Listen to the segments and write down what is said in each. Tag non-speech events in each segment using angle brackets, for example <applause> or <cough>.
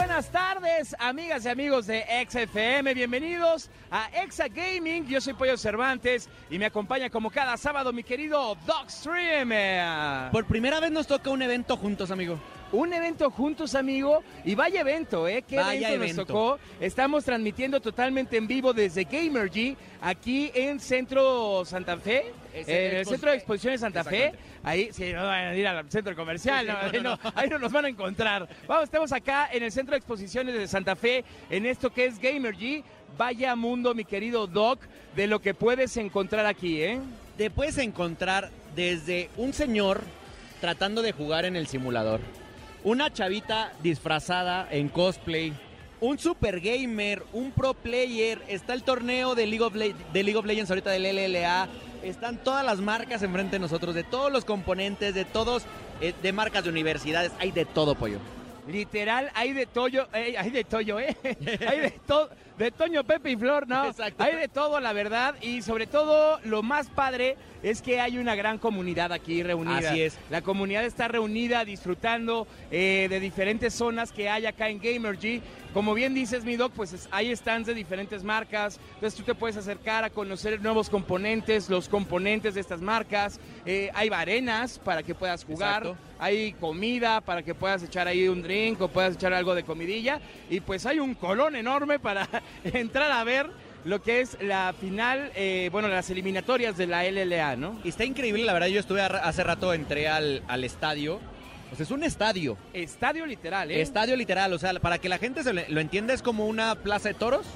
Buenas tardes, amigas y amigos de XFM. Bienvenidos a Exa Gaming. Yo soy Pollo Cervantes y me acompaña como cada sábado mi querido Dogstream. Eh, Por primera vez nos toca un evento juntos, amigo. Un evento juntos, amigo. Y vaya evento, ¿eh? ¿Qué Vaya evento, nos tocó? Estamos transmitiendo totalmente en vivo desde Gamergy, aquí en Centro Santa Fe. En el Centro de Exposiciones Santa Fe. Ahí, sí, no van a ir al centro comercial, no, ahí, no, ahí no nos van a encontrar. Vamos, estamos acá en el Centro de Exposiciones de Santa Fe, en esto que es Gamergy. Vaya mundo, mi querido Doc, de lo que puedes encontrar aquí, ¿eh? Te puedes encontrar desde un señor tratando de jugar en el simulador, una chavita disfrazada en cosplay, un super gamer, un pro player, está el torneo de League of, League of Legends ahorita del LLA, están todas las marcas enfrente de nosotros, de todos los componentes, de todos, eh, de marcas de universidades, hay de todo, pollo. Literal, hay de Toyo, eh, hay de Toyo, ¿eh? Hay de todo, <laughs> de Toño, Pepe y Flor, ¿no? Exacto. Hay de todo, la verdad, y sobre todo lo más padre es que hay una gran comunidad aquí reunida. Así es. La comunidad está reunida disfrutando eh, de diferentes zonas que hay acá en Gamergy. Como bien dices, mi doc, pues es- hay stands de diferentes marcas. Entonces tú te puedes acercar a conocer nuevos componentes, los componentes de estas marcas. Eh, hay arenas para que puedas jugar. Exacto. Hay comida para que puedas echar ahí un drink o puedas echar algo de comidilla. Y pues hay un colón enorme para <laughs> entrar a ver lo que es la final, eh, bueno, las eliminatorias de la LLA, ¿no? Y está increíble, la verdad, yo estuve hace rato, entré al, al estadio, o sea, es un estadio. Estadio literal, ¿eh? Estadio literal, o sea, para que la gente se lo entienda es como una plaza de toros.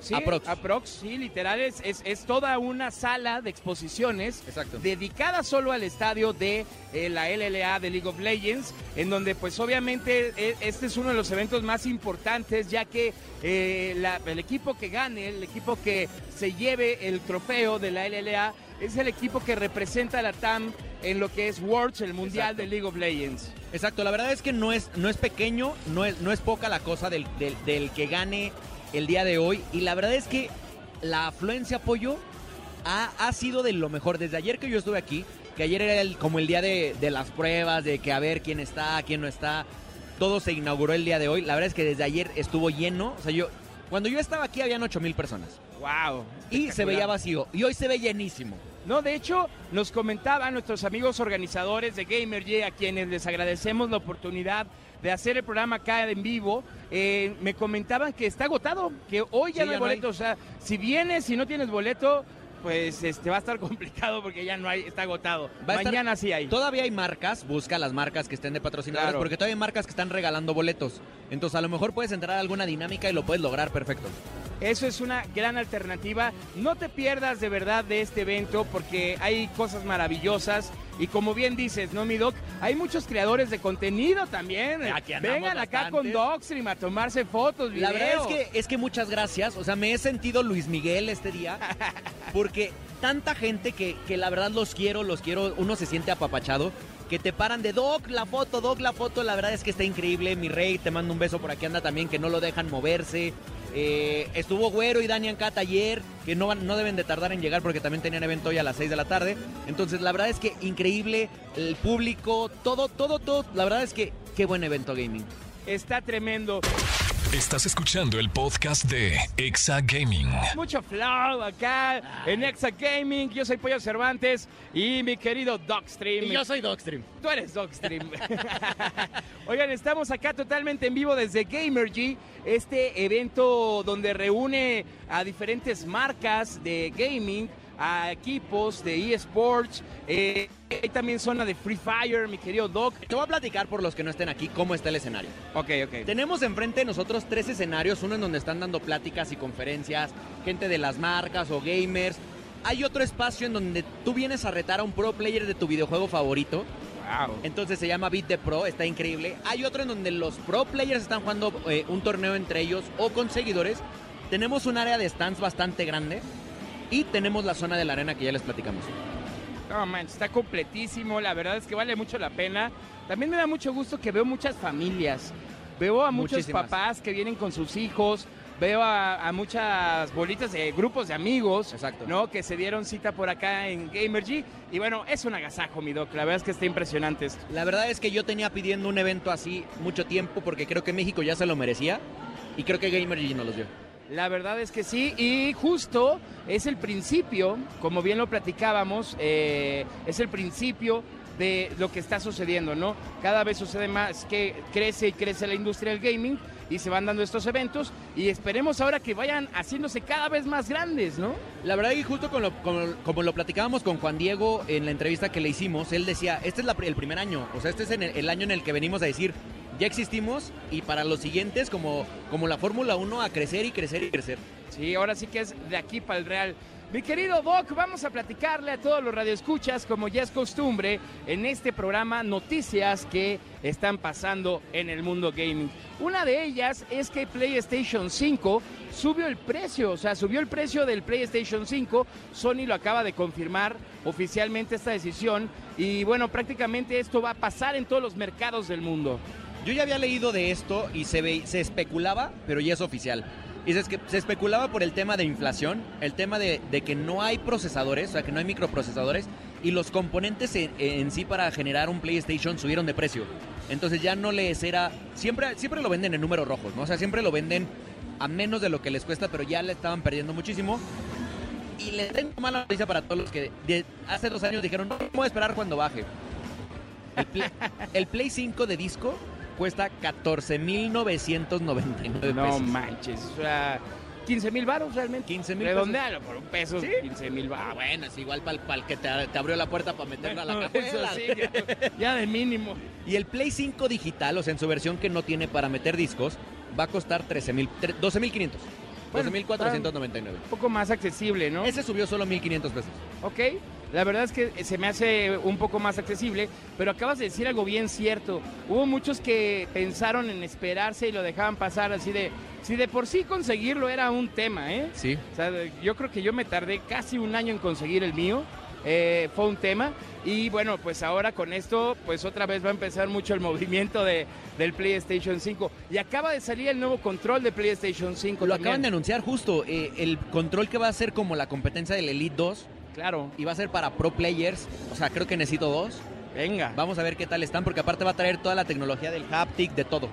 Sí, aprox. aprox, sí, literal, es, es, es toda una sala de exposiciones Exacto. dedicada solo al estadio de eh, la LLA de League of Legends, en donde pues obviamente e- este es uno de los eventos más importantes, ya que eh, la- el equipo que gane, el equipo que se lleve el trofeo de la LLA, es el equipo que representa a la TAM en lo que es Worlds, el Mundial Exacto. de League of Legends. Exacto, la verdad es que no es, no es pequeño, no es, no es poca la cosa del, del, del que gane el día de hoy. Y la verdad es que la afluencia apoyo ha, ha sido de lo mejor. Desde ayer que yo estuve aquí, que ayer era el- como el día de, de las pruebas, de que a ver quién está, quién no está. Todo se inauguró el día de hoy. La verdad es que desde ayer estuvo lleno. O sea, yo, cuando yo estaba aquí habían 8 mil personas. ¡Wow! Y se veía vacío. Y hoy se ve llenísimo. No, de hecho, nos comentaban nuestros amigos organizadores de Gamergy, a quienes les agradecemos la oportunidad de hacer el programa acá en vivo, eh, me comentaban que está agotado, que hoy ya Sí, no hay ya no hay. boleto. O sea, si vienes y no tienes boleto, pues este va a estar <laughs> complicado porque ya no hay, está agotado. Va a estar- Mañana sí hay. Todavía hay marcas, busca las marcas que estén de patrocinadores, Claro. porque todavía hay marcas que están regalando boletos. Entonces a lo mejor puedes entrar a alguna dinámica y lo puedes lograr perfecto. Eso es una gran alternativa. No te pierdas de verdad de este evento porque hay cosas maravillosas. Y como bien dices, ¿no, mi Doc? Hay muchos creadores de contenido también. Aquí Vengan acá con. Docstream a tomarse fotos, La verdad es videos. que, es que muchas gracias. O sea, me he sentido Luis Miguel este día. <laughs> Porque tanta gente que, que la verdad los quiero, los quiero, uno se siente apapachado. Que te paran de Doc, la foto, Doc, la foto. La verdad es que está increíble. Mi rey, te mando un beso por aquí anda también, que no lo dejan moverse. Eh, estuvo Güero y Daniel Cat ayer, que no, no deben de tardar en llegar porque también tenían evento hoy a las 6 de la tarde. Entonces, la verdad es que increíble, el público, todo, todo, todo. La verdad es que qué buen evento gaming. Está tremendo. Estás escuchando el podcast de Exa Gaming. Mucho flow acá en Exa Gaming. Yo soy Pollo Cervantes y mi querido Docstream. soy Docstream. Tú eres Dogstream. <laughs> Oigan, estamos acá totalmente en vivo desde Gamergy, este evento donde reúne a diferentes marcas de gaming, a equipos de eSports. Eh, hay también zona de Free Fire, mi querido Doc. Te voy a platicar por los que no estén aquí cómo está el escenario. Ok, ok. Tenemos enfrente de nosotros tres escenarios, uno en donde están dando pláticas y conferencias, gente de las marcas o gamers. Hay otro espacio en donde tú vienes a retar a un pro player de tu videojuego favorito. Wow. Entonces se llama Beat the Pro, está increíble. Hay otro en donde los pro players están jugando eh, un torneo entre ellos o con seguidores. Tenemos un área de stands bastante grande y tenemos la zona de la arena que ya les platicamos. No, man, está completísimo. La verdad es que vale mucho la pena. También me da mucho gusto que veo muchas familias. Veo a muchos Muchísimas. papás que vienen con sus hijos. Veo a, a muchas bolitas de grupos de amigos, Exacto. ¿no? Que se dieron cita por acá en Gamergy. Y bueno, es un agasajo, mi doc. La verdad es que está impresionante esto. La verdad es que yo tenía pidiendo un evento así mucho tiempo porque creo que México ya se lo merecía y creo que Gamergy nos los dio. La verdad es que sí, y justo es el principio, como bien lo platicábamos, eh, es el principio de lo que está sucediendo, ¿no? Cada vez sucede más que crece y crece la industria del gaming y se van dando estos eventos y esperemos ahora que vayan haciéndose cada vez más grandes, ¿no? La verdad que justo con lo- como, lo platicábamos con Juan Diego en la entrevista que le hicimos, él decía, este es el primer año, o sea, este es el año en el que venimos a decir, ya existimos y para los siguientes, como, como la Fórmula 1, a crecer y crecer y crecer. Sí, ahora sí que es de aquí para el Real. Mi querido Doc, vamos a platicarle a todos los radioescuchas, como ya es costumbre, en este programa noticias que están pasando en el mundo gaming. Una de ellas es que PlayStation 5 subió el precio, o sea, subió el precio del PlayStation 5. Sony lo acaba de confirmar oficialmente esta decisión y bueno, prácticamente esto va a pasar en todos los mercados del mundo. Yo ya había leído de esto y se, ve, se especulaba, pero ya es oficial. Y que se especulaba por el tema de inflación, el tema de, de que no hay procesadores, o sea, que no hay microprocesadores, y los componentes en, en sí para generar un PlayStation subieron de precio. Entonces ya no les era... Siempre, siempre lo venden en números rojos, ¿no? O sea, siempre lo venden a menos de lo que les cuesta, pero ya le estaban perdiendo muchísimo. Y les tengo mala noticia para todos los que de- hace dos años dijeron, no, voy a esperar cuando baje. El Play, el Play 5 de disco cuesta 14.999 No pesos. manches, o sea, 15 mil baros realmente. 15 mil Redondealo por un peso, ¿Sí? 15 mil Ah, baros. bueno, es igual para el que te, te abrió la puerta para meterla a la <laughs> cajuela. sí, ya, ya de mínimo. Y el Play 5 digital, o sea, en su versión que no tiene para meter discos, va a costar 13.000, tre- 12.500. Bueno, 12.499. Un poco más accesible, ¿no? Ese subió solo 1.500 pesos. Ok, la verdad es que se me hace un poco más accesible, pero acabas de decir algo bien cierto. Hubo muchos que pensaron en esperarse y lo dejaban pasar así de... Si de por sí conseguirlo era un tema, ¿eh? Sí. O sea, yo creo que yo me tardé casi un año en conseguir el mío. eh, fue un tema. Y bueno, pues ahora con esto, pues otra vez va a empezar mucho el <laughs> movimiento de, del PlayStation 5. Y acaba de salir el nuevo control de PlayStation 5. Lo también. acaban de anunciar justo, eh, el control que va a ser como la competencia del Elite 2 Claro, y va a ser para pro players, o sea, creo que necesito dos. venga. Vamos a ver qué tal están, porque aparte va a traer toda la tecnología del haptic, de todo.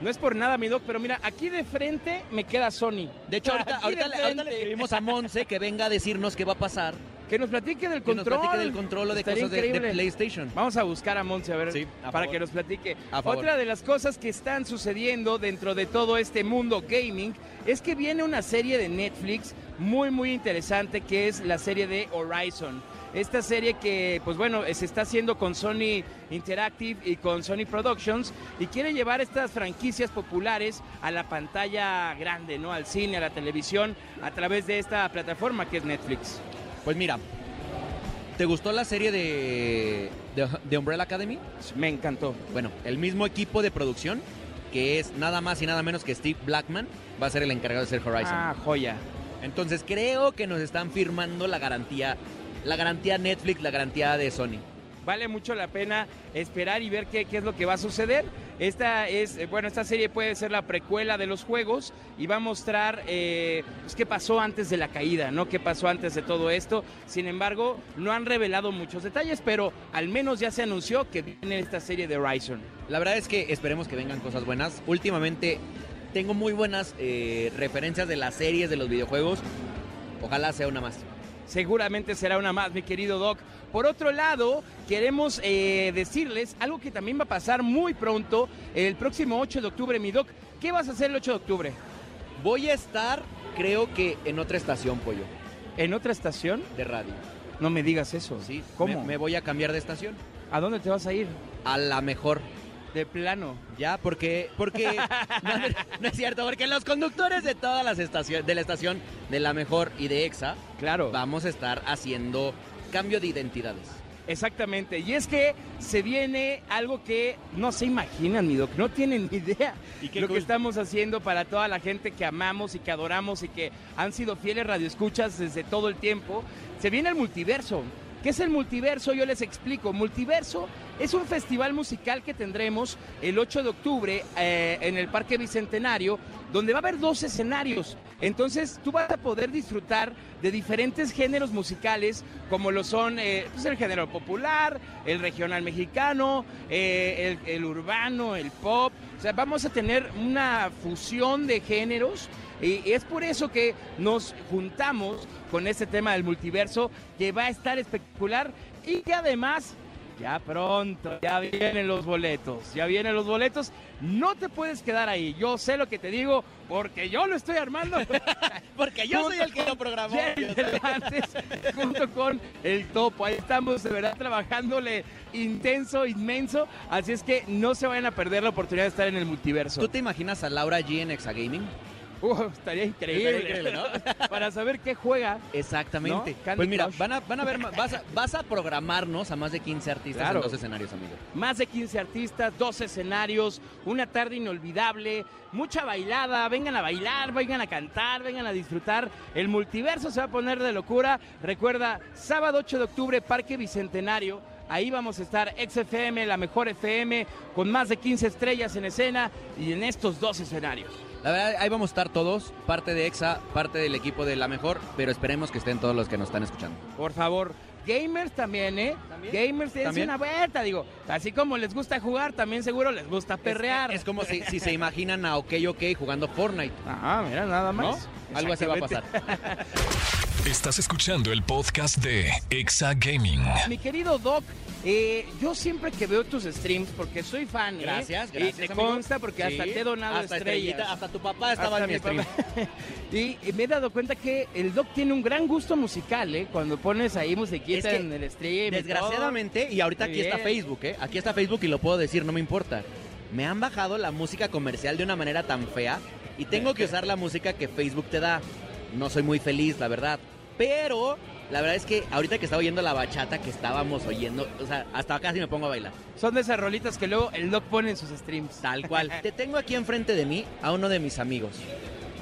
No es por nada, mi doc, pero mira, aquí de frente me queda Sony. De hecho, ahorita, Aquí ahorita, de le- ahorita le escribimos a Monse que venga a decirnos qué va a pasar. Que nos platique del Que nos control. platique del control o de Estaría cosas de. PlayStation. Vamos a buscar a Monse a ver Sí, a para que nos platique. A. Otra de las cosas que están sucediendo dentro de todo este mundo gaming es que viene una serie de Netflix muy muy interesante que es la serie de Horizon. Esta serie que, pues bueno, se está haciendo con Sony Interactive y con Sony Productions y quiere llevar estas franquicias populares a la pantalla grande, ¿no? Al cine, a la televisión, a través de esta plataforma que es Netflix. Pues mira, ¿te gustó la serie de, de, de Umbrella Academy? Me encantó. Bueno, el mismo equipo de producción, que es nada más y nada menos que Steve Blackman, va a ser el encargado de hacer Horizon. Ah, joya. Entonces creo que nos están firmando la garantía, la garantía Netflix, la garantía de Sony. Vale mucho la pena esperar y ver qué, qué es lo que va a suceder. Esta es, eh, bueno, esta serie puede ser la precuela de los juegos y va a mostrar eh, pues, qué pasó antes de la caída, ¿no? Qué pasó antes de todo esto. Sin embargo, no han revelado muchos detalles, pero al menos ya se anunció que viene esta serie de Horizon. La verdad es que esperemos que vengan cosas buenas. Últimamente tengo muy buenas eh, referencias de las series, de los videojuegos. Ojalá sea una más. Seguramente será una más, mi querido Doc. Por otro lado, queremos eh, decirles algo que también va a pasar muy pronto, el próximo 8 de octubre, mi Doc. ¿Qué vas a hacer el 8 de octubre? Voy a estar, creo que en otra estación, pollo, ¿En otra estación? de radio. No me digas eso. Sí, ¿Cómo? Me, me voy a cambiar de estación. ¿A dónde te vas a ir? A la mejor. De plano. Ya, porque, porque <laughs> no, es cierto, porque los conductores de todas las estaciones, de la estación de la mejor y de EXA, Claro. vamos a estar haciendo cambio de identidades. Exactamente, y es que se viene algo que no se imaginan, mi doc, no tienen ni idea Y qué lo cool. que estamos haciendo para toda la gente que amamos y que adoramos y que han sido fieles radioescuchas desde todo el tiempo. Se viene el multiverso. ¿Qué es el multiverso? Yo les explico. Multiverso es un festival musical que tendremos el 8 de octubre eh, en el Parque Bicentenario, donde va a haber dos escenarios. Entonces tú vas a poder disfrutar de diferentes géneros musicales, como lo son eh, pues, el género popular, el regional mexicano, eh, el, el urbano, el pop. O sea, vamos a tener una fusión de géneros. Y es por eso que nos juntamos con este tema del multiverso, que va a estar espectacular y que además ya pronto, ya vienen los boletos, ya vienen los boletos. No te puedes quedar ahí. Yo sé lo que te digo porque yo lo estoy armando. <laughs> Porque yo soy el que lo programó. <laughs> Junto con el topo. Ahí estamos de verdad trabajándole intenso, inmenso. Así es que no se vayan a perder la oportunidad de estar en el multiverso. ¿Tú te imaginas a Laura G en Exagaming? Uh, estaría increíble. Estaría increíble, ¿no? <laughs> Para saber qué juega. Exactamente. Pues mira, Crush. van a, van a ver, vas a, vas a programarnos a más de 15 artistas Claro. en dos escenarios, amigo. Más de 15 artistas, dos escenarios, una tarde inolvidable, mucha bailada, vengan a bailar, vengan a cantar, vengan a disfrutar. El multiverso se va a poner de locura. Recuerda, sábado 8 de octubre, Parque Bicentenario. Ahí vamos a estar XFM, la mejor FM, con más de 15 estrellas en escena y en estos dos escenarios. La verdad, ahí vamos a estar todos, parte de EXA, parte del equipo de La Mejor, pero esperemos que estén todos los que nos están escuchando. Por favor. Gamers también, ¿eh? ¿También? Gamers, dense ¿También? una vuelta, digo. Así como les gusta jugar, también seguro les gusta perrear. Es, es como si, si se imaginan a OK OK jugando Fortnite, Ah, mira, nada ¿no? más. Algo así va a pasar. <laughs> Estás escuchando el podcast de Exa Gaming. Mi querido Doc, eh, yo siempre que veo tus streams, porque soy fan, ¿eh? Gracias, Y gracias. te amigo. consta porque hasta Sí, te he donado hasta estrellas. estrellita, hasta tu papá estaba Hasta en mi stream. <laughs> y, y me he dado cuenta que el Doc tiene un gran gusto musical, ¿eh? Cuando pones ahí musiquita Es que, en el stream. y Desgraciadamente, y ahorita Muy aquí está. Facebook, ¿eh? Aquí está Facebook y lo puedo decir, no me importa. Me han bajado la música comercial de una manera tan fea y tengo que usar la música que Facebook te da. No soy muy feliz, la verdad. Pero la verdad es que ahorita que estaba oyendo la bachata que estábamos oyendo, o sea, hasta casi me pongo a bailar. Son de esas rolitas que luego el Doc pone en sus streams. Tal cual. <laughs> Te tengo aquí enfrente de mí a uno de mis amigos.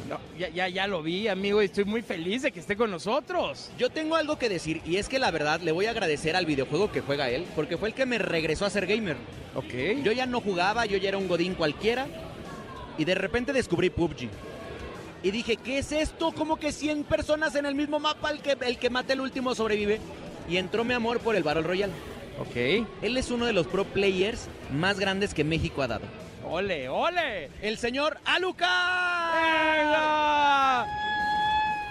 No, ya, ya, ya lo vi, amigo, y estoy muy feliz de que esté con nosotros. Yo tengo algo que decir y es que la verdad le voy a agradecer al videojuego que juega él porque fue el que me regresó a ser gamer. Ok. Yo ya no jugaba, yo ya era un godín cualquiera. Y de repente descubrí PUBG. Y dije, ¿qué es esto? Como que 100 personas en el mismo mapa, el que, el que mate el último sobrevive. Y entró mi amor por el Battle Royale. ok. Él es uno de los pro players más grandes que México ha dado. ¡Ole, ole! El señor Alucard. ¡Venga!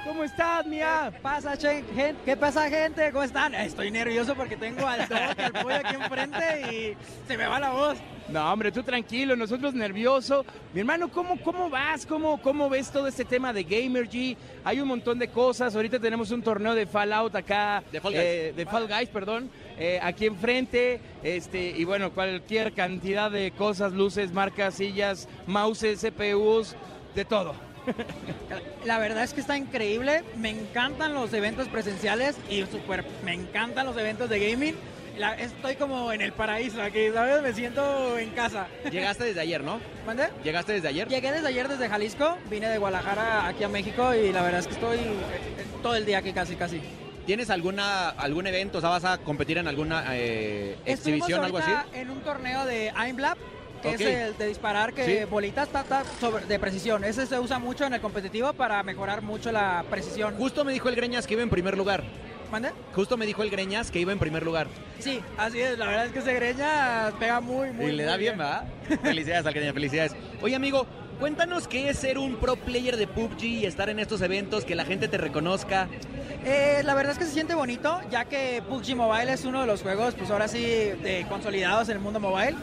¿Cómo estás, Mía? pasa, che- gen- ¿Qué pasa, gente? ¿Cómo están? Estoy nervioso porque tengo al Doc al pollo aquí enfrente y se me va la voz. No, hombre, tú tranquilo, nosotros nervioso. Mi hermano, ¿cómo, cómo vas? ¿Cómo, ¿Cómo ves todo este tema de Gamergy? Hay un montón de cosas. Ahorita tenemos un torneo de Fallout acá. De Fall Guys. eh, de Fall Guys, perdón. eh, aquí enfrente. Este, y bueno, cualquier cantidad de cosas, luces, marcas, sillas, mouses, CPUs, de todo. <laughs> La verdad es que está increíble. Me encantan los eventos presenciales y super, me encantan los eventos de gaming. La- estoy como en el paraíso aquí, ¿sabes? Me siento en casa. Llegaste desde ayer, ¿no? ¿Mande? Llegaste desde ayer. Llegué desde ayer desde Jalisco, vine de Guadalajara aquí a México y la verdad es que estoy eh, todo el día aquí casi, casi. ¿Tienes alguna algún evento? O sea, vas a competir en alguna eh, exhibición, algo así. en un torneo de Aimlab, que Ok. es el de disparar que Sí. bolitas ta, ta, sobre- de precisión. Ese se usa mucho en el competitivo para mejorar mucho la precisión. Justo me dijo el Greñas que iba en primer lugar. ¿Mande? Justo me dijo el Greñas que iba en primer lugar. Sí, así es. La verdad es que ese greña pega muy, muy y le da muy bien, ¿verdad? <laughs> felicidades al Greñas, felicidades. Oye, amigo, cuéntanos qué es ser un pro player de PUBG y estar en estos eventos, que la gente te reconozca. Eh, la verdad es que se siente bonito, ya que PUBG Mobile es uno de los juegos, pues ahora sí, de consolidados en el mundo mobile.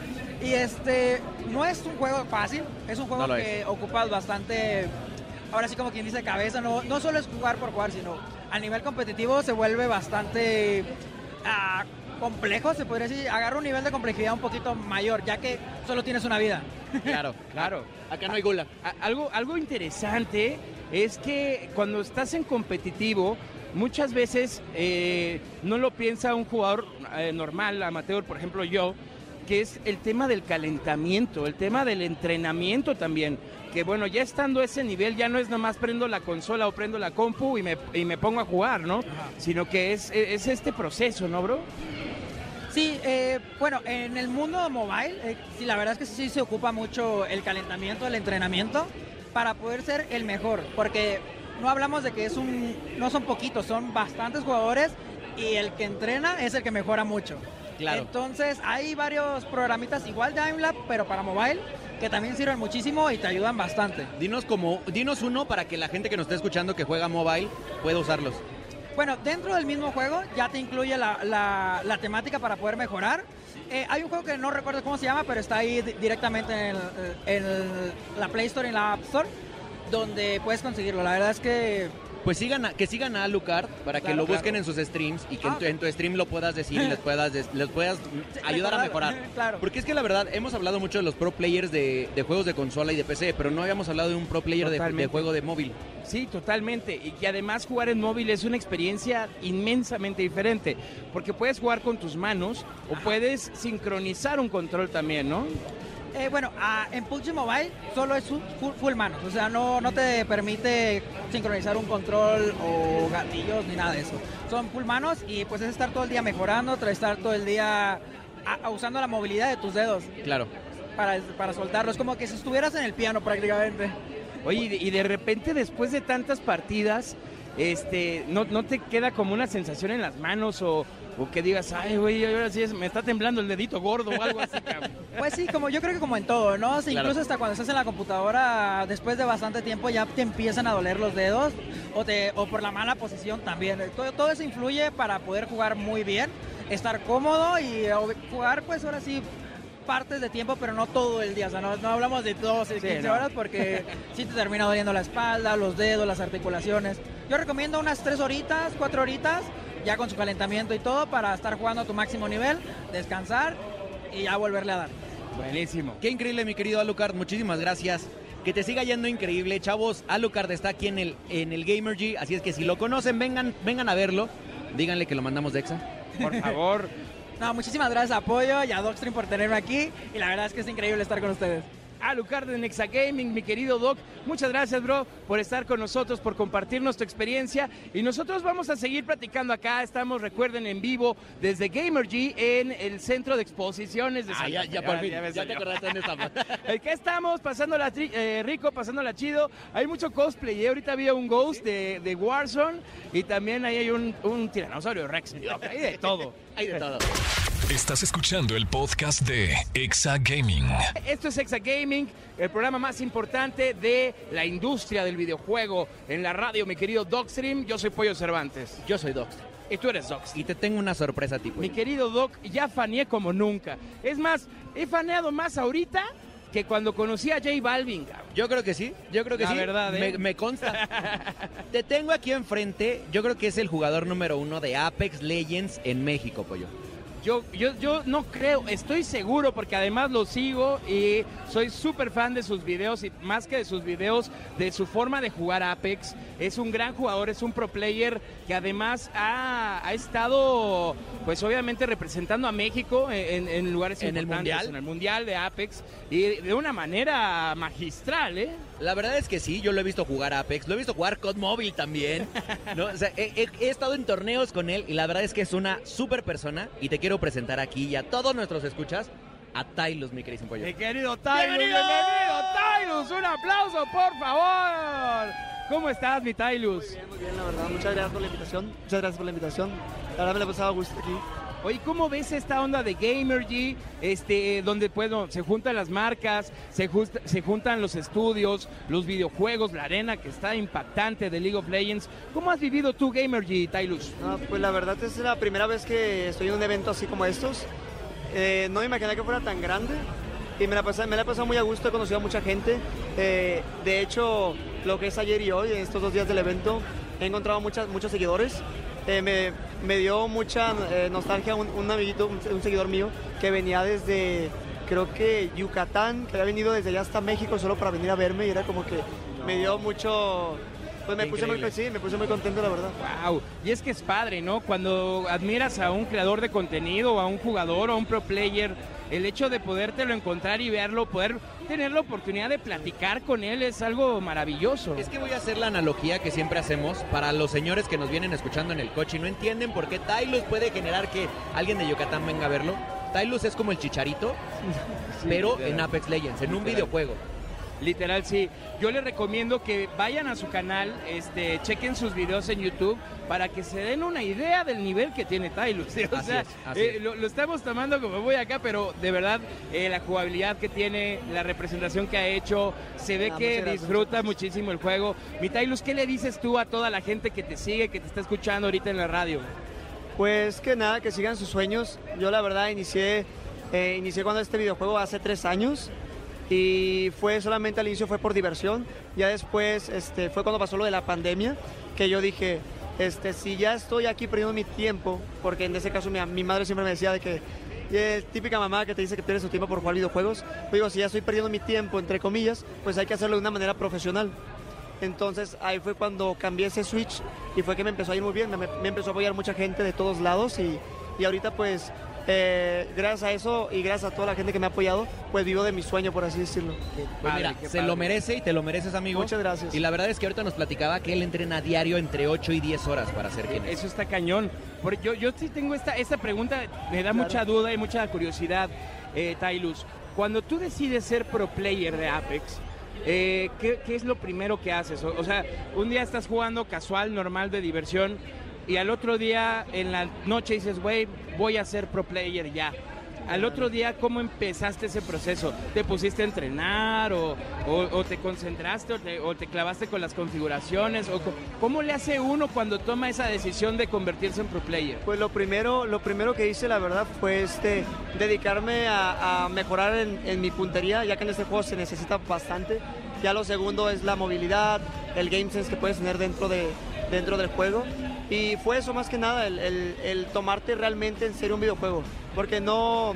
Y este, no es un juego fácil, es un juego No que ocupa bastante, ahora sí como quien dice cabeza, no, no solo es jugar por jugar, sino a nivel competitivo se vuelve bastante ah, complejo, se podría decir, agarra un nivel de complejidad un poquito mayor, ya que solo tienes una vida. Claro, <laughs> Claro. Acá no hay gula. Algo, algo interesante es que cuando estás en competitivo, muchas veces eh, no lo piensa un jugador, eh, normal, amateur, por ejemplo yo, que es el tema del calentamiento, el tema del entrenamiento también. Que bueno, ya estando a ese nivel, ya no es nomás prendo la consola o prendo la compu y me, y me pongo a jugar, ¿no? Sino que es, es este proceso, ¿no, bro? Sí, eh, bueno, en el mundo mobile, eh, sí, la verdad es que sí se ocupa mucho el calentamiento, el entrenamiento, para poder ser el mejor, porque no hablamos de que es un, no son poquitos, son bastantes jugadores y el que entrena es el que mejora mucho. Claro. Entonces hay varios programitas igual de IMLab, pero para mobile, que también sirven muchísimo y te ayudan bastante. Dinos como, dinos uno para que la gente que nos esté escuchando que juega mobile pueda usarlos. Bueno, dentro del mismo juego ya te incluye la, la- la temática para poder mejorar. Eh, hay un juego que no recuerdo cómo se llama, pero está ahí di- directamente en, el- en la Play Store y en la App Store, donde puedes conseguirlo. La verdad es que Pues sigan a- que sigan a Alucard para que lo busquen claro. en sus streams y que en, Ah, tu, en tu stream lo puedas decir y les <laughs> puedas, des- les puedas ayudar a mejorar. <laughs> claro. Porque es que la verdad, hemos hablado mucho de los pro players de, de juegos de consola y de PC, pero no habíamos hablado de un pro player de juego de móvil. Sí, totalmente. Y que además jugar en móvil es una experiencia inmensamente diferente. Porque puedes jugar con tus manos o puedes sincronizar un control también, ¿no? Eh, bueno, ah, en PUBG Mobile solo es full, full- manos, o sea, no, no te permite sincronizar un control o gatillos ni nada de eso. Son full manos y pues es estar todo el día mejorando, estar todo el día ah, usando la movilidad de tus dedos Claro. para, para soltarlo. Es como que si estuvieras en el piano prácticamente. Oye, y de- y de repente después de tantas partidas, este, no, no te queda como una sensación en las manos o, o que digas, ay, güey, ahora sí es- me está temblando el dedito gordo o algo así, cabrón. <laughs> Pues sí, como yo creo que como en todo, ¿no? Sea, Claro. Incluso hasta cuando estás en la computadora, después de bastante tiempo ya te empiezan a doler los dedos o, te, o por la mala posición también. Todo, todo eso influye para poder jugar muy bien, estar cómodo y jugar pues ahora sí partes de tiempo, pero no todo el día. O sea, no, no hablamos de 12, 15 no. horas porque <laughs> sí te termina doliendo la espalda, los dedos, las articulaciones. Yo recomiendo unas 3 horitas, 4 horitas, ya con su calentamiento y todo, para estar jugando a tu máximo nivel, descansar y ya volverle a dar. Buenísimo. Qué increíble, mi querido Alucard. Muchísimas gracias. Que te siga yendo increíble, chavos. Alucard está aquí en el, en el Gamer G, así es que si lo conocen, vengan, vengan a verlo. Díganle que lo mandamos de Exa. Por favor. <laughs> No, muchísimas gracias, apoyo y a Docstream por tenerme aquí. Y la verdad es que es increíble estar con ustedes. Alucard de Nexa Gaming, mi querido Doc. Muchas gracias, bro, por estar con nosotros, por compartirnos tu experiencia. Y nosotros vamos a seguir platicando acá. Estamos, recuerden, en vivo desde Gamer G en el centro de exposiciones de Ah, Santa ya, Fe. ya, por fin. ves, Ya te acordaste dónde estamos. <laughs> Aquí estamos, pasándola tri- eh, rico, pasándola chido. Hay mucho cosplay. ¿eh? Ahorita había un Ghost de, de Warzone y también ahí hay un, un tiranosaurio Rex. <laughs> Hay de todo. Hay de todo. Estás escuchando el podcast de Exa Gaming. Esto es Exa Gaming, el programa más importante de la industria del videojuego en la radio, mi querido Docstream. Yo soy Pollo Cervantes. Yo soy Doc. Y tú eres Doc. Y te tengo una sorpresa a ti, Mi querido Doc, ya faneé como nunca. Es más, he faneado más ahorita que cuando conocí a J Balvin. Yo creo que sí, yo creo que La sí. verdad, ¿eh? me, me consta. <laughs> Te tengo aquí enfrente, yo creo que es el jugador número uno de Apex Legends en México, pollo. Yo, yo, yo no creo, estoy seguro porque además lo sigo y soy súper fan de sus videos y más que de sus videos, de su forma de jugar Apex. Es un gran jugador, es un pro player que además ha, ha estado, pues obviamente representando a México en, en lugares ¿En el importantes, Mundial? En el Mundial de Apex y de una manera magistral, ¿eh? La verdad es que sí, yo lo he visto jugar Apex, lo he visto jugar COD Móvil también. ¿no? O sea, he, he- he estado en torneos con él y la verdad es que es una súper persona y te quiero presentar aquí y a todos nuestros escuchas a Tylus, mi querido pollo. Mi querido Tylus, ¡Bienvenido! bienvenido Tylus, un aplauso por favor. ¿Cómo estás, mi Tylus? Muy bien, muy bien, la verdad. Muchas gracias por la invitación. Muchas gracias por la invitación. La verdad me la he pasado a gusto aquí. Oye, ¿cómo ves esta onda de Gamergy? Este, donde pues, no, se juntan las marcas, se, juntan los estudios, los videojuegos, la arena que está impactante de League of Legends. ¿Cómo has vivido tú Gamergy, Tylus? No, pues la verdad es la primera vez que estoy en un evento así como estos. Eh, no me imaginé que fuera tan grande y me la, pasé, me la he pasado muy a gusto, he conocido a mucha gente. Eh, de hecho, lo que es ayer y hoy, estos dos días del evento, he encontrado muchas, muchos seguidores. Eh, me, me dio mucha eh, nostalgia un, un amiguito, un, un seguidor mío, que venía desde, creo que Yucatán, que había venido desde allá hasta México solo para venir a verme y era como que me dio mucho, pues me puse, muy, sí, me puse muy contento, la verdad. Wow, y es que es padre, ¿no? Cuando admiras a un creador de contenido, a un jugador o a un pro player, el hecho de podértelo encontrar y verlo, poder tener la oportunidad de platicar con él es algo maravilloso. Es que voy a hacer la analogía que siempre hacemos para los señores que nos vienen escuchando en el coche y no entienden por qué Tylus puede generar que alguien de Yucatán venga a verlo. Tylus es como el chicharito, <laughs> Sí, pero literal. en Apex Legends, en un Literal. videojuego. Literal, sí. Yo les recomiendo que vayan a su canal, este, chequen sus videos en YouTube para que se den una idea del nivel que tiene Tylus. ¿sí? O Así sea, es, eh. Lo, lo estamos tomando como voy acá, pero de verdad eh, la jugabilidad que tiene, la representación que ha hecho, se ve Ah, que gracias, disfruta muchísimo el juego. Mi Tylus, ¿qué le dices tú a toda la gente que te sigue, que te está escuchando ahorita en la radio? Pues que nada, que sigan sus sueños. Yo la verdad inicié, eh, inicié cuando este videojuego hace tres años y fue solamente al inicio fue por diversión. Ya después este, fue cuando pasó lo de la pandemia que yo dije, este, si ya estoy aquí perdiendo mi tiempo, porque en ese caso mi, madre siempre me decía de que eh, típica mamá que te dice que pierdes tu tiempo por jugar videojuegos. Digo, si ya estoy perdiendo mi tiempo, entre comillas, pues hay que hacerlo de una manera profesional. Entonces ahí fue cuando cambié ese switch y fue que me empezó a ir muy bien, me, me empezó a apoyar mucha gente de todos lados y, y ahorita pues eh, gracias a eso y gracias a toda la gente que me ha apoyado, pues vivo de mi sueño, por así decirlo. Pues Padre, mira, se padre. lo merece y te lo mereces, amigo. Muchas gracias. Y la verdad es que ahorita nos platicaba que él entrena a diario entre 8 y 10 horas para ser quien es. Eso está cañón. Porque yo, yo sí tengo esta, esta pregunta, me da Claro. mucha duda y mucha curiosidad, eh, Tylus. Cuando tú decides ser pro player de Apex, eh, ¿qué, qué es lo primero que haces? O, o sea, un día estás jugando casual, normal, de diversión, y al otro día en la noche dices, güey, voy a ser pro player ya. Al otro día, ¿cómo empezaste ese proceso? ¿Te pusiste a entrenar o, o- te concentraste o te, clavaste con las configuraciones? O, ¿Cómo le hace uno cuando toma esa decisión de convertirse en pro player? Pues lo primero, lo primero que hice, la verdad, fue este, dedicarme a, a mejorar en, en mi puntería, ya que en este juego se necesita bastante. Ya lo segundo es la movilidad, el game sense que puedes tener dentro, de, dentro del juego. Y fue eso más que nada, el, el- el tomarte realmente en serio un videojuego. Porque no...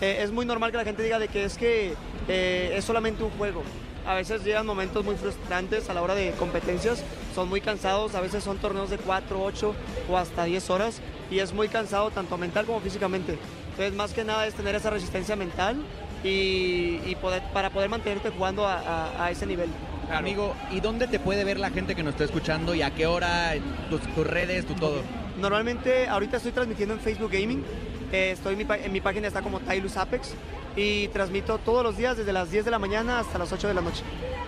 eh, es muy normal que la gente diga de que es que eh, es solamente un juego. A veces llegan momentos muy frustrantes a la hora de competencias, son muy cansados, a veces son torneos de 4, 8 o hasta 10 horas y es muy cansado tanto mental como físicamente. Entonces más que nada es tener esa resistencia mental y, y poder, para poder mantenerte jugando a, a- a ese nivel. Amigo, ¿y dónde te puede ver la gente que nos está escuchando y a qué hora? Tus, tus redes, tu todo. Normalmente ahorita estoy transmitiendo en Facebook Gaming, eh, estoy en mi, en mi página está como Tylus Apex y transmito todos los días desde las 10 de la mañana hasta las 8 de la noche.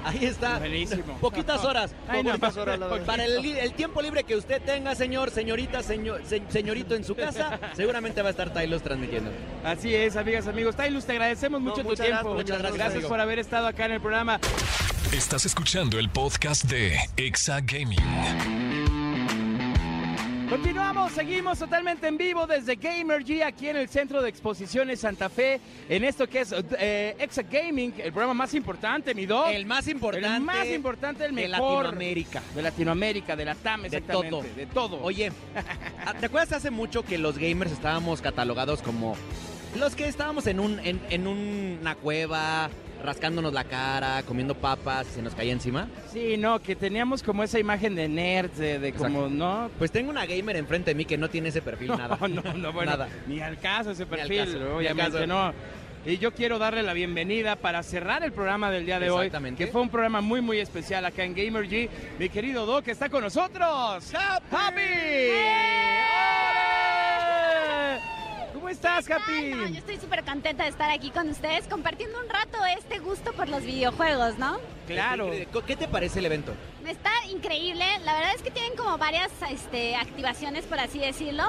Ahí está. Buenísimo. Poquitas horas. Ay, no, Poquitas horas. Para el, tiempo libre que usted tenga, señor, señorita, señor, se- señorito en su casa, <laughs> seguramente va a estar Tylos transmitiendo. Así es, amigas, amigos. Tylus, te agradecemos No, mucho tu tiempo. gracias, muchas gracias, gracias amigo. por haber estado acá en el programa. Estás escuchando el podcast de Exa Gaming. Continuamos, seguimos totalmente en vivo desde Gamer G aquí en el Centro de Exposiciones Santa Fe, en esto que es eh, Exa Gaming, el programa más importante, mi dog. El más importante. El más importante, el de mejor. Latinoamérica. De Latinoamérica, de la TAM, De exactamente. todo. De todo. Oye, <laughs> ¿te acuerdas hace mucho que los gamers estábamos catalogados como los que estábamos en un en, en una cueva, rascándonos la cara, comiendo papas y se nos caía encima? Sí, no, que teníamos como esa imagen de nerds, de, de como. ¿no? Pues tengo una gamer enfrente de mí que no tiene ese perfil nada. No, <laughs> no, no, bueno, Nada. ni al caso ese Ni al perfil, caso, ni al obviamente caso. no. Y yo quiero darle la bienvenida para cerrar el programa del día de hoy, Exactamente. que fue un programa muy, muy especial acá en Gamer G. Mi querido Doc está con nosotros. ¡Happy! ¡Hola! ¿Cómo estás, no, yo estoy súper contenta de estar aquí con ustedes compartiendo un rato este gusto por los videojuegos, ¿no? Claro. ¿Qué te parece el evento? Está increíble. La verdad es que tienen como varias este, activaciones, por así decirlo.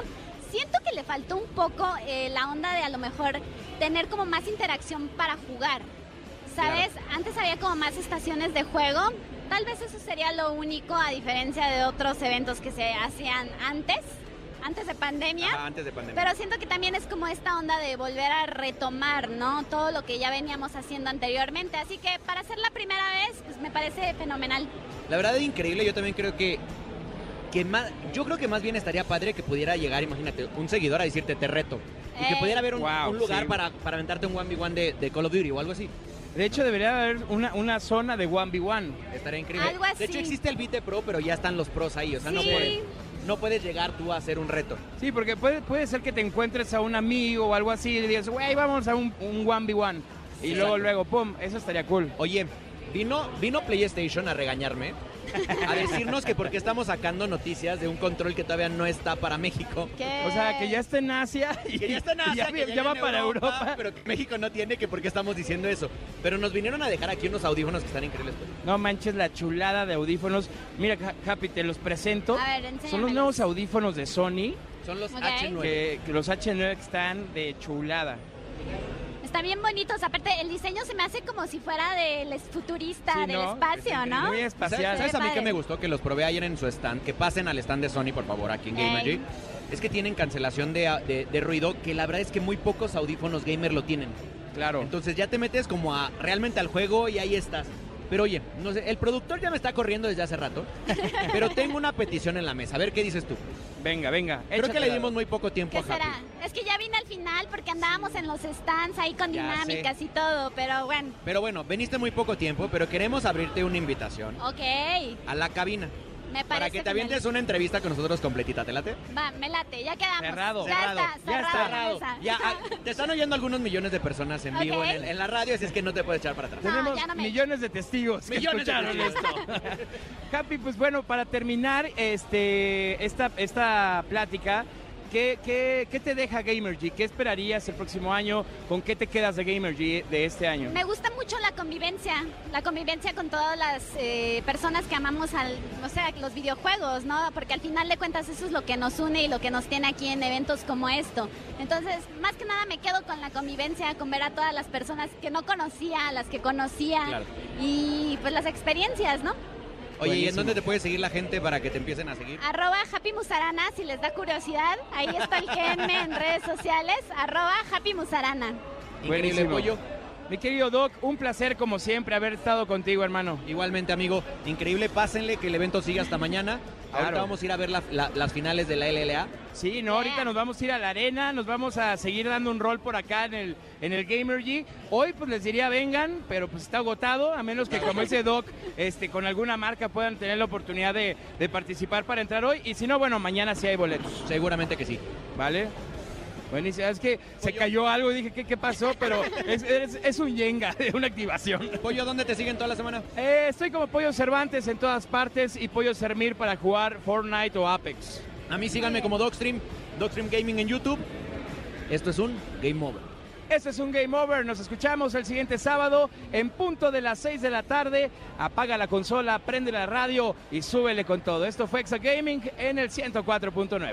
Siento que le faltó un poco eh, la onda de a lo mejor tener como más interacción para jugar. ¿Sabes? Antes había como más estaciones de juego. Tal vez eso sería lo único a diferencia de otros eventos que se hacían antes, antes de pandemia. Ajá, antes de pandemia. Pero siento que también es como esta onda de volver a retomar, ¿no? Todo lo que ya veníamos haciendo anteriormente. Así que para ser la primera vez, pues me parece fenomenal. La verdad es increíble, yo también creo que que más, yo creo que más bien estaría padre que pudiera llegar, imagínate, un seguidor a decirte te reto. Y que Eh. pudiera haber un, Wow, un lugar sí. para, para aventarte un 1v1 de, de Call of Duty o algo así. De hecho, debería haber una, una zona de 1v1. Estaría increíble. Algo De hecho, así. existe el Vite Pro, pero ya están los pros ahí. O sea, no, Sí. No puedes llegar tú a hacer un reto. Sí, porque puede, puede ser que te encuentres a un amigo o algo así y digas, güey, vamos a un, un 1v1. Y luego, luego, pum, eso estaría cool. Oye, vino, vino PlayStation a regañarme, <laughs> a decirnos que porque estamos sacando noticias de un control que todavía no está para México. ¿Qué? O sea, que ya está en Asia y Que ya está en Asia, y ya, que ya llega va en para Europa. pero que México no tiene, que por qué estamos diciendo eso. Pero nos vinieron a dejar aquí unos audífonos que están increíbles. pues. No manches la chulada de audífonos. Mira, Ha- Happy, te los presento. A ver, Son los nuevos audífonos de Sony, Son los Ok. H9. que, que los H9 están de chulada. Están bien bonitos. Aparte, el diseño se me hace como si fuera del futurista, Sí, del ¿no? espacio, ¿no? Muy ¿Sabes, espacial. sabes a mí que me gustó? Que los probé ayer en su stand. Que pasen al stand de Sony, por favor, aquí en. Gamergy. Es que tienen cancelación de, de- de ruido, que la verdad es que muy pocos audífonos gamer lo tienen. Claro. Entonces ya te metes como a realmente al juego y ahí estás. Pero oye, no sé, el productor ya me está corriendo desde hace rato, <laughs> pero tengo una petición en la mesa. A ver qué dices tú. Venga, venga. Creo que le dimos muy poco tiempo ¿Qué a Happy. será? Es que ya vine al final porque andábamos en los stands ahí con Ya dinámicas y todo, pero bueno, Pero bueno, veniste muy poco tiempo, pero queremos abrirte una invitación ok. a la cabina. Me parece Para que te avientes una entrevista con nosotros completita, ¿te late? Va, me late, ya quedamos. Cerrado. Ya Cerrado. está, Ya está. cerrado. mesa. Ya, ah, te están oyendo algunos millones de personas en vivo en, el- en la radio, así es que no te puedes echar para atrás. No, Tenemos ya no me- millones de testigos Millones de esto. <laughs> Happy, pues bueno, para terminar este, esta, esta plática, ¿qué, qué, qué te deja Gamergy? ¿Qué esperarías el próximo año? ¿Con qué te quedas de Gamergy de este año? Me gusta mucho la convivencia, la convivencia con todas las eh, personas que amamos al, o sea, los videojuegos, ¿no? Porque al final de cuentas eso es lo que nos une y lo que nos tiene aquí en eventos como esto. Entonces, más que nada me quedo con la convivencia, con ver a todas las personas que no conocía, a las que conocía Claro. y pues las experiencias, ¿no? Oye, ¿y en dónde te puede seguir la gente para que te empiecen a seguir? Arroba Happy Musarana, si les da curiosidad, ahí está el GM <laughs> en redes sociales, arroba Happy Musarana. Increíble pollo. Mi querido Doc, un placer como siempre haber estado contigo, hermano. Igualmente, amigo, increíble, pásenle que el evento siga hasta mañana. Ahorita Claro. vamos a ir a ver la- la- las finales de la LLA. Sí, no, ahorita nos vamos a ir a la arena, nos vamos a seguir dando un rol por acá en el, en el Gamergy. Hoy pues les diría vengan, pero pues está agotado, a menos que como ese Doc, este, con alguna marca puedan tener la oportunidad de, de participar para entrar hoy. Y si no, bueno, mañana sí hay boletos, Seguramente que sí. ¿vale? Buenísimo, es que se cayó algo y dije, ¿qué, qué pasó? Pero es, es- es un yenga de una activación. Pollo, ¿dónde te siguen toda la semana? Eh, estoy como Pollo Cervantes en todas partes y Pollo Sermir para jugar Fortnite o Apex. A mí síganme como Dogstream, Dogstream Gaming en YouTube. Esto es un Game Over. Este es un Game Over. Nos escuchamos el siguiente sábado en punto de las 6 de la tarde. Apaga la consola, prende la radio y súbele con todo. Esto fue Exa Gaming en el 104.9.